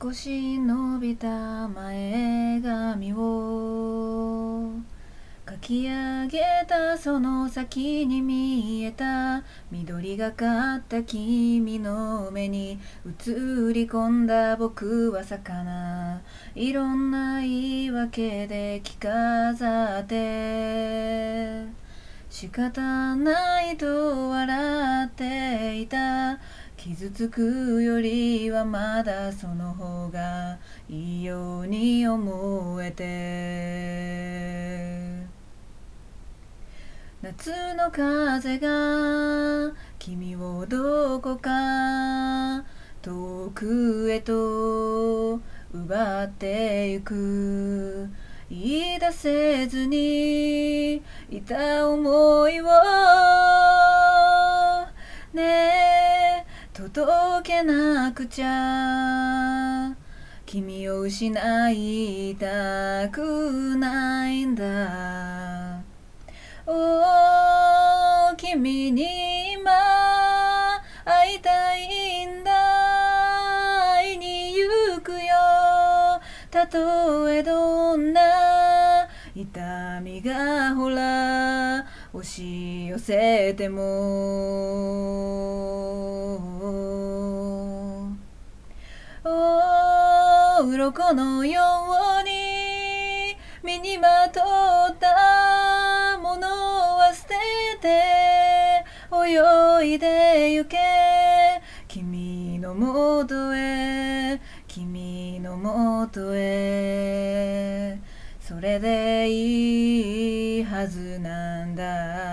少し伸びた前髪をかき上げたその先に見えた緑がかった君の目に映り込んだ僕は魚いろんな言い訳で着飾って仕方ないと笑っていた傷つくよりはまだその方がいいように思えて。夏の風が君をどこか遠くへと奪ってゆく。言い出せずにいた思いをねえ届けなくちゃ君を失いたくないんだ。お君に今会いたいんだ。会いに行くよ。たとえどんな。痛みがほら押し寄せても。鱗のように身にまとったものは捨てて泳いでゆけ。君のもとへ君のもとへ。それでいいはずなんだ。